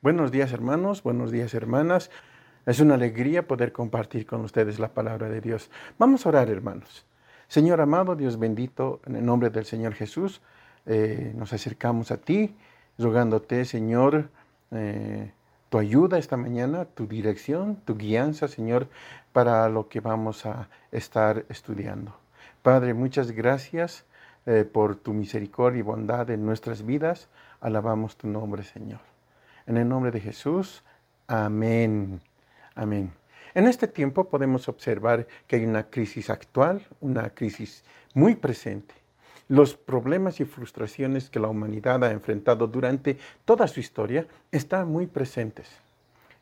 Buenos días hermanos, buenos días hermanas. Es una alegría poder compartir con ustedes la palabra de Dios. Vamos a orar hermanos. Señor amado, Dios bendito, en el nombre del Señor Jesús, eh, nos acercamos a ti, rogándote, Señor, eh, tu ayuda esta mañana, tu dirección, tu guianza, Señor, para lo que vamos a estar estudiando. Padre, muchas gracias eh, por tu misericordia y bondad en nuestras vidas. Alabamos tu nombre, Señor. En el nombre de Jesús, amén. Amén. En este tiempo podemos observar que hay una crisis actual, una crisis muy presente. Los problemas y frustraciones que la humanidad ha enfrentado durante toda su historia están muy presentes.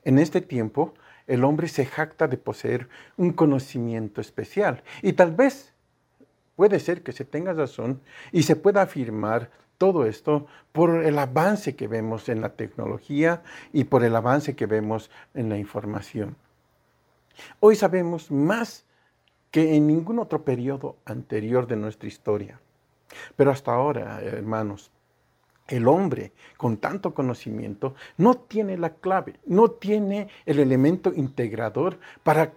En este tiempo, el hombre se jacta de poseer un conocimiento especial y tal vez puede ser que se tenga razón y se pueda afirmar todo esto por el avance que vemos en la tecnología y por el avance que vemos en la información. Hoy sabemos más que en ningún otro periodo anterior de nuestra historia. Pero hasta ahora, hermanos, el hombre con tanto conocimiento no tiene la clave, no tiene el elemento integrador para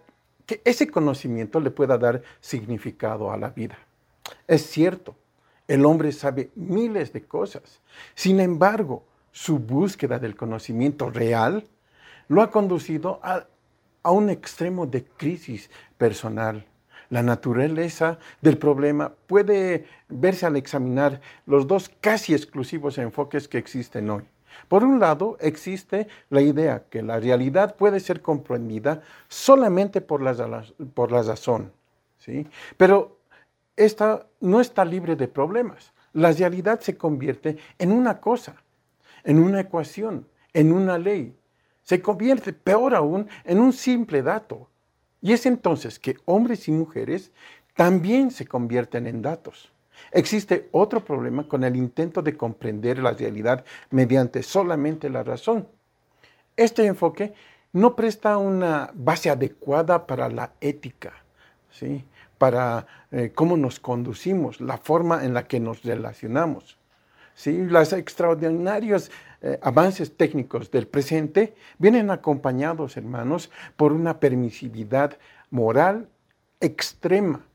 que ese conocimiento le pueda dar significado a la vida. Es cierto, el hombre sabe miles de cosas. Sin embargo, su búsqueda del conocimiento real lo ha conducido a, un extremo de crisis personal la naturaleza del problema puede verse al examinar los dos casi exclusivos enfoques que existen hoy. Por un lado, existe la idea que la realidad puede ser comprendida solamente por la, por la razón, ¿sí? pero esta no está libre de problemas. La realidad se convierte en una cosa, en una ecuación, en una ley. Se convierte, peor aún, en un simple dato. Y es entonces que hombres y mujeres también se convierten en datos. Existe otro problema con el intento de comprender la realidad mediante solamente la razón. Este enfoque no presta una base adecuada para la ética, ¿sí? Para eh, cómo nos conducimos, la forma en la que nos relacionamos. ¿sí? Los extraordinarios eh, avances técnicos del presente vienen acompañados, hermanos, por una permisividad moral extrema.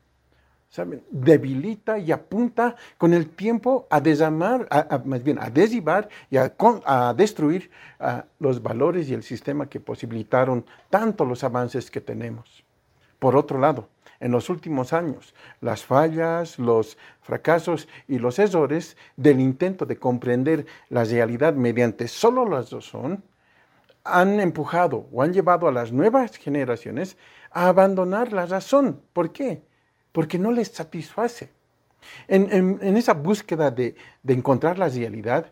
¿saben? Debilita y apunta con el tiempo a desarmar, más bien a deshibar y a, a destruir los valores y el sistema que posibilitaron tanto los avances que tenemos. Por otro lado, en los últimos años. Las fallas, los fracasos y los errores del intento de comprender la realidad mediante solo las razón han empujado o han llevado a las nuevas generaciones a abandonar la razón. ¿Por qué? Porque no les satisface. En, esa búsqueda de, encontrar la realidad,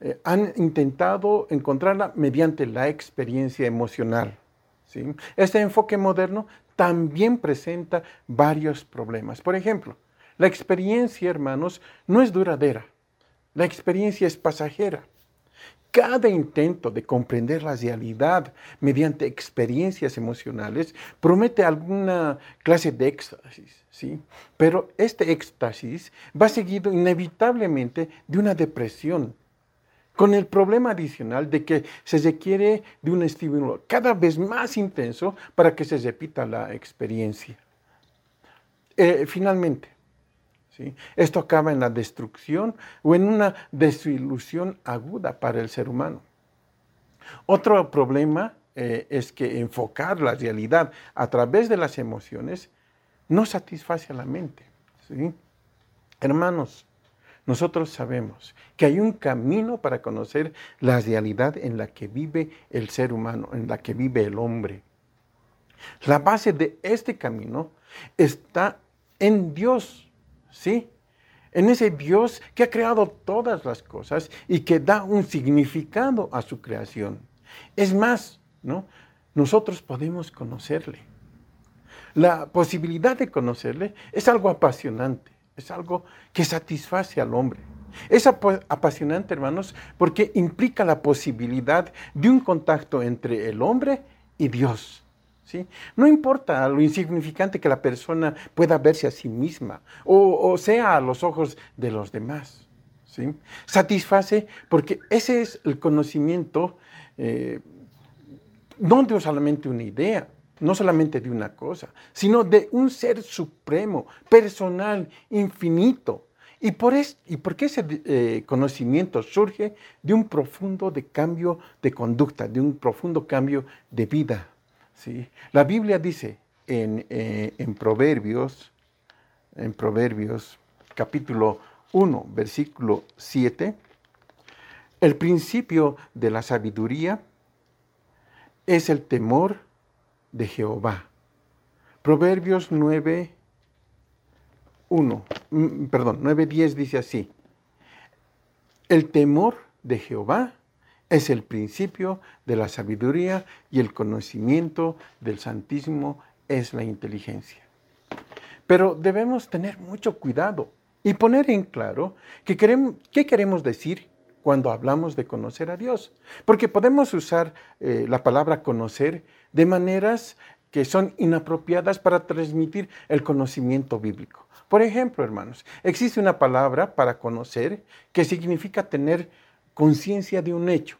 eh, han intentado encontrarla mediante la experiencia emocional. ¿sí? Este enfoque moderno también presenta varios problemas. Por ejemplo, la experiencia, hermanos, no es duradera. La experiencia es pasajera. Cada intento de comprender la realidad mediante experiencias emocionales promete alguna clase de éxtasis, ¿sí? Pero este éxtasis va seguido inevitablemente de una depresión, con el problema adicional de que se requiere de un estímulo cada vez más intenso para que se repita la experiencia. Eh, finalmente, ¿sí? esto acaba en la destrucción o en una desilusión aguda para el ser humano. Otro problema eh, es que enfocar la realidad a través de las emociones no satisface a la mente. ¿sí? Hermanos, nosotros sabemos que hay un camino para conocer la realidad en la que vive el ser humano, en la que vive el hombre. La base de este camino está en Dios, ¿sí? En ese Dios que ha creado todas las cosas y que da un significado a su creación. Es más, ¿no? Nosotros podemos conocerle. La posibilidad de conocerle es algo apasionante es algo que satisface al hombre. Es apasionante, hermanos, porque implica la posibilidad de un contacto entre el hombre y Dios. ¿sí? No importa lo insignificante que la persona pueda verse a sí misma o, sea a los ojos de los demás. ¿sí? Satisface porque ese es el conocimiento, eh, no solamente una idea, no solamente de una cosa, sino de un ser supremo, personal, infinito. ¿Y por, es, y qué ese eh, conocimiento surge de un profundo de cambio de conducta, de un profundo cambio de vida? ¿sí? La Biblia dice en, eh, en Proverbios, en Proverbios capítulo 1, versículo 7, el principio de la sabiduría es el temor de Jehová. Proverbios 9, 1, mm, perdón, 9.10 dice así, el temor de Jehová es el principio de la sabiduría y el conocimiento del Santísimo es la inteligencia. Pero debemos tener mucho cuidado y poner en claro que qué queremos decir cuando hablamos de conocer a Dios. Porque podemos usar eh, la palabra conocer de maneras que son inapropiadas para transmitir el conocimiento bíblico. Por ejemplo, hermanos, existe una palabra para conocer que significa tener conciencia de un hecho.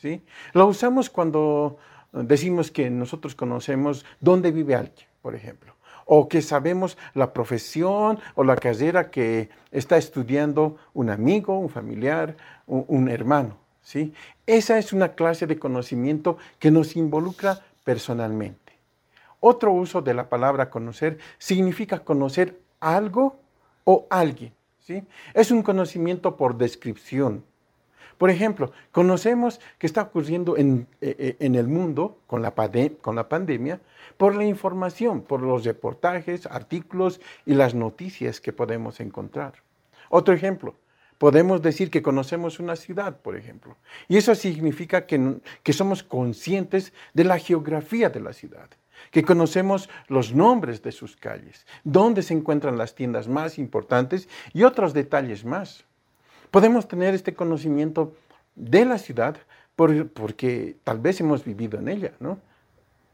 ¿sí? Lo usamos cuando decimos que nosotros conocemos dónde vive alguien, por ejemplo o que sabemos la profesión o la carrera que está estudiando un amigo, un familiar, un, hermano. ¿sí? Esa es una clase de conocimiento que nos involucra personalmente. Otro uso de la palabra conocer significa conocer algo o alguien. ¿sí? Es un conocimiento por descripción. Por ejemplo, conocemos que está ocurriendo en, eh, eh, el mundo con la, pandemia por la información, por los reportajes, artículos y las noticias que podemos encontrar. Otro ejemplo, podemos decir que conocemos una ciudad, por ejemplo, y eso significa que somos conscientes de la geografía de la ciudad que conocemos los nombres de sus calles, dónde se encuentran las tiendas más importantes y otros detalles más. Podemos tener este conocimiento de la ciudad porque tal vez hemos vivido en ella, ¿no?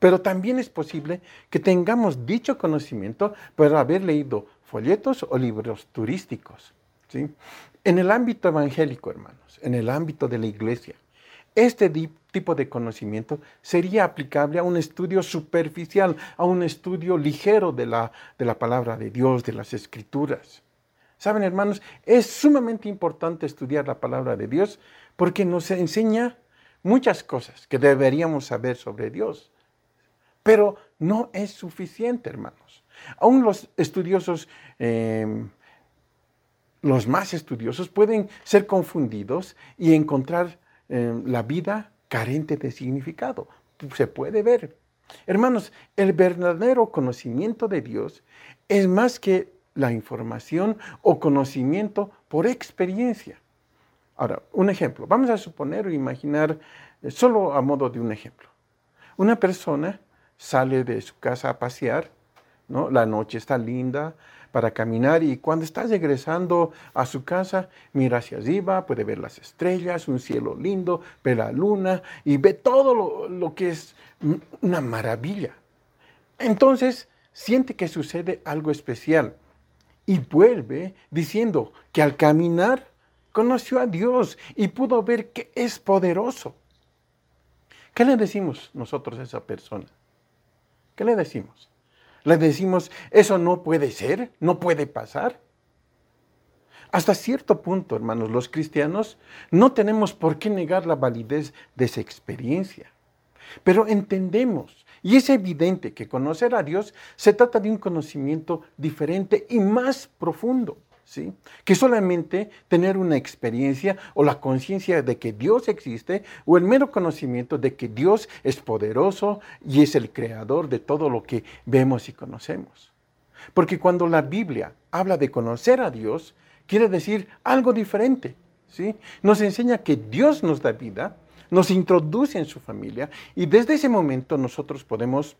Pero también es posible que tengamos dicho conocimiento por haber leído folletos o libros turísticos. ¿sí? En el ámbito evangélico, hermanos, en el ámbito de la iglesia, este tipo de conocimiento sería aplicable a un estudio superficial, a un estudio ligero de la, de la palabra de Dios, de las escrituras. Saben, hermanos, es sumamente importante estudiar la palabra de Dios porque nos enseña muchas cosas que deberíamos saber sobre Dios. Pero no es suficiente, hermanos. Aún los estudiosos, em, los más estudiosos, pueden ser confundidos y encontrar em, la vida carente de significado. Se puede ver. Hermanos, el verdadero conocimiento de Dios es más que la información o conocimiento por experiencia. Ahora, un ejemplo. Vamos a suponer o imaginar, eh, solo a modo de un ejemplo. Una persona sale de su casa a pasear, ¿no? La noche está linda para caminar y cuando está regresando a su casa, mira hacia arriba, puede ver las estrellas, un cielo lindo, ve la luna y ve todo lo, lo que es una maravilla. Entonces siente que sucede algo especial y vuelve diciendo que al caminar conoció a Dios y pudo ver que es poderoso. ¿Qué le decimos nosotros a esa persona? ¿Qué le decimos? Le decimos, eso no puede ser, no puede pasar. Hasta cierto punto, hermanos, los cristianos no tenemos por qué negar la validez de esa experiencia. Pero entendemos, y es evidente que conocer a Dios se trata de un conocimiento diferente y más profundo que solamente tener una experiencia o la conciencia de que Dios existe o el mero conocimiento de que Dios es poderoso y es el creador de todo lo que vemos y conocemos. Porque cuando la Biblia habla de conocer a Dios, quiere decir algo diferente. ¿sí? Nos enseña que Dios nos da vida, nos introduce en su familia y desde ese momento nosotros podemos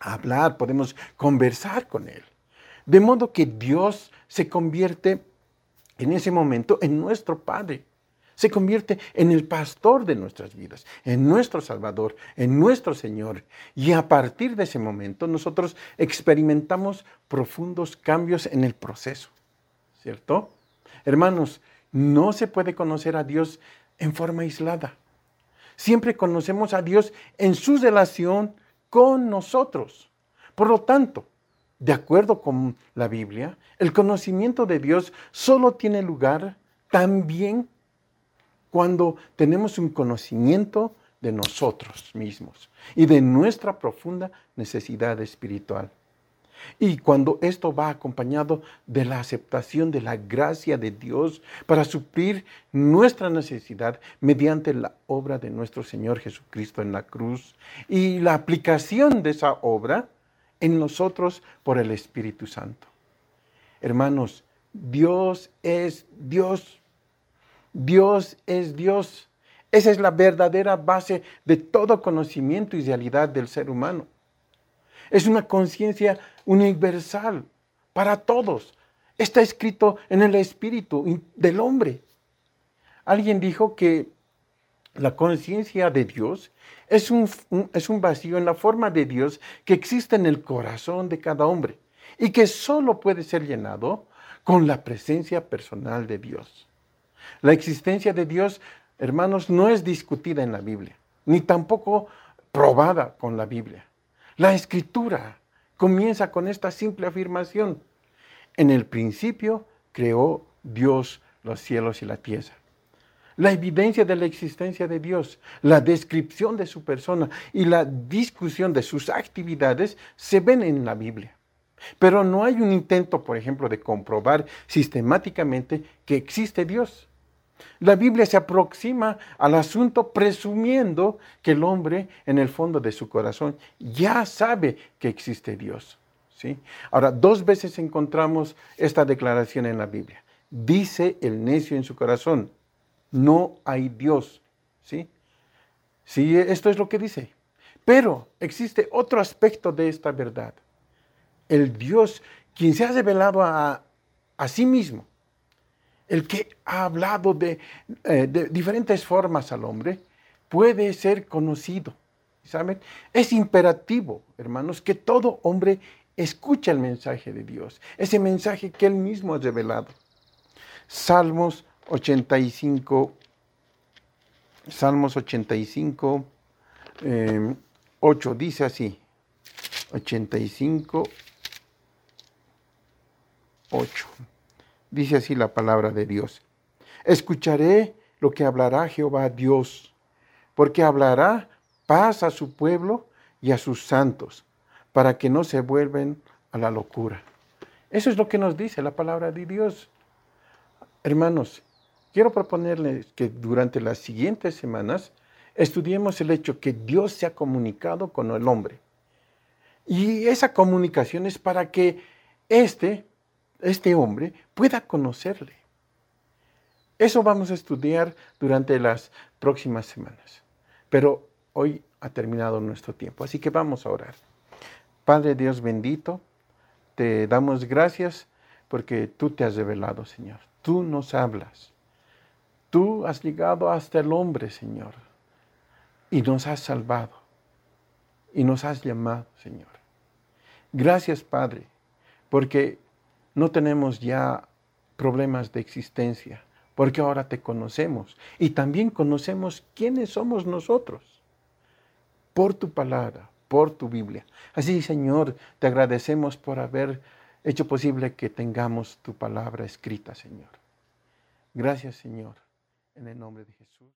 hablar, podemos conversar con Él. De modo que Dios se convierte en ese momento en nuestro Padre. Se convierte en el pastor de nuestras vidas, en nuestro Salvador, en nuestro Señor. Y a partir de ese momento nosotros experimentamos profundos cambios en el proceso. ¿Cierto? Hermanos, No se puede conocer a Dios en forma aislada. Siempre conocemos a Dios en su relación con nosotros. Por lo tanto, de acuerdo con la Biblia, el conocimiento de Dios solo tiene lugar también cuando tenemos un conocimiento de nosotros mismos y de nuestra profunda necesidad espiritual. Y cuando esto va acompañado de la aceptación de la gracia de Dios para suplir nuestra necesidad mediante la obra de nuestro Señor Jesucristo en la cruz y la aplicación de esa obra en nosotros por el Espíritu Santo. Hermanos, Dios es Dios. Dios es Dios. Esa es la verdadera base de todo conocimiento y realidad del ser humano. Es una conciencia universal para todos. Está escrito en el espíritu del hombre. Alguien dijo que la conciencia de Dios es un, es un vacío en la forma de Dios que existe en el corazón de cada hombre y que solo puede ser llenado con la presencia personal de Dios. La existencia de Dios, hermanos, no es discutida en la Biblia, ni tampoco probada con la Biblia. La escritura comienza con esta simple afirmación. En el principio creó Dios los cielos y la tierra. La evidencia de la existencia de Dios, la descripción de su persona y la discusión de sus actividades se ven en la Biblia. Pero no hay un intento, por ejemplo, de comprobar sistemáticamente que existe Dios. La Biblia se aproxima al asunto presumiendo que el hombre en el fondo de su corazón ya sabe que existe Dios. ¿sí? Ahora, dos veces encontramos esta declaración en la Biblia. Dice el necio en su corazón, no hay Dios. ¿sí? Sí, esto es lo que dice. Pero existe otro aspecto de esta verdad. El Dios, quien se ha revelado a, a sí mismo, el que ha hablado de, eh, de, diferentes formas al hombre, puede ser conocido. ¿Saben? Es imperativo, hermanos, que todo hombre escuche el mensaje de Dios, ese mensaje que él mismo ha revelado. Salmos 85, Salmos 85, 8, dice así, 85, 8. Dice así la palabra de Dios. Escucharé lo que hablará Jehová Dios, porque hablará paz a su pueblo y a sus santos, para que no se vuelven a la locura. Eso es lo que nos dice la palabra de Dios. Hermanos, quiero proponerles que durante las siguientes semanas estudiemos el hecho que Dios se ha comunicado con el hombre. Y esa comunicación es para que éste este hombre pueda conocerle. Eso vamos a estudiar durante las próximas semanas. Pero hoy ha terminado nuestro tiempo, así que vamos a orar. Padre Dios bendito, te damos gracias porque tú te has revelado, Señor. Tú nos hablas. Tú has llegado hasta el hombre, Señor, y nos has salvado. Y nos has llamado, Señor. Gracias, Padre, porque no tenemos ya problemas de existencia, porque ahora te conocemos y también conocemos quiénes somos nosotros por tu palabra, por tu Biblia. Así, Señor, te agradecemos por haber hecho posible que tengamos tu palabra escrita, Señor. Gracias, Señor, en el nombre de Jesús.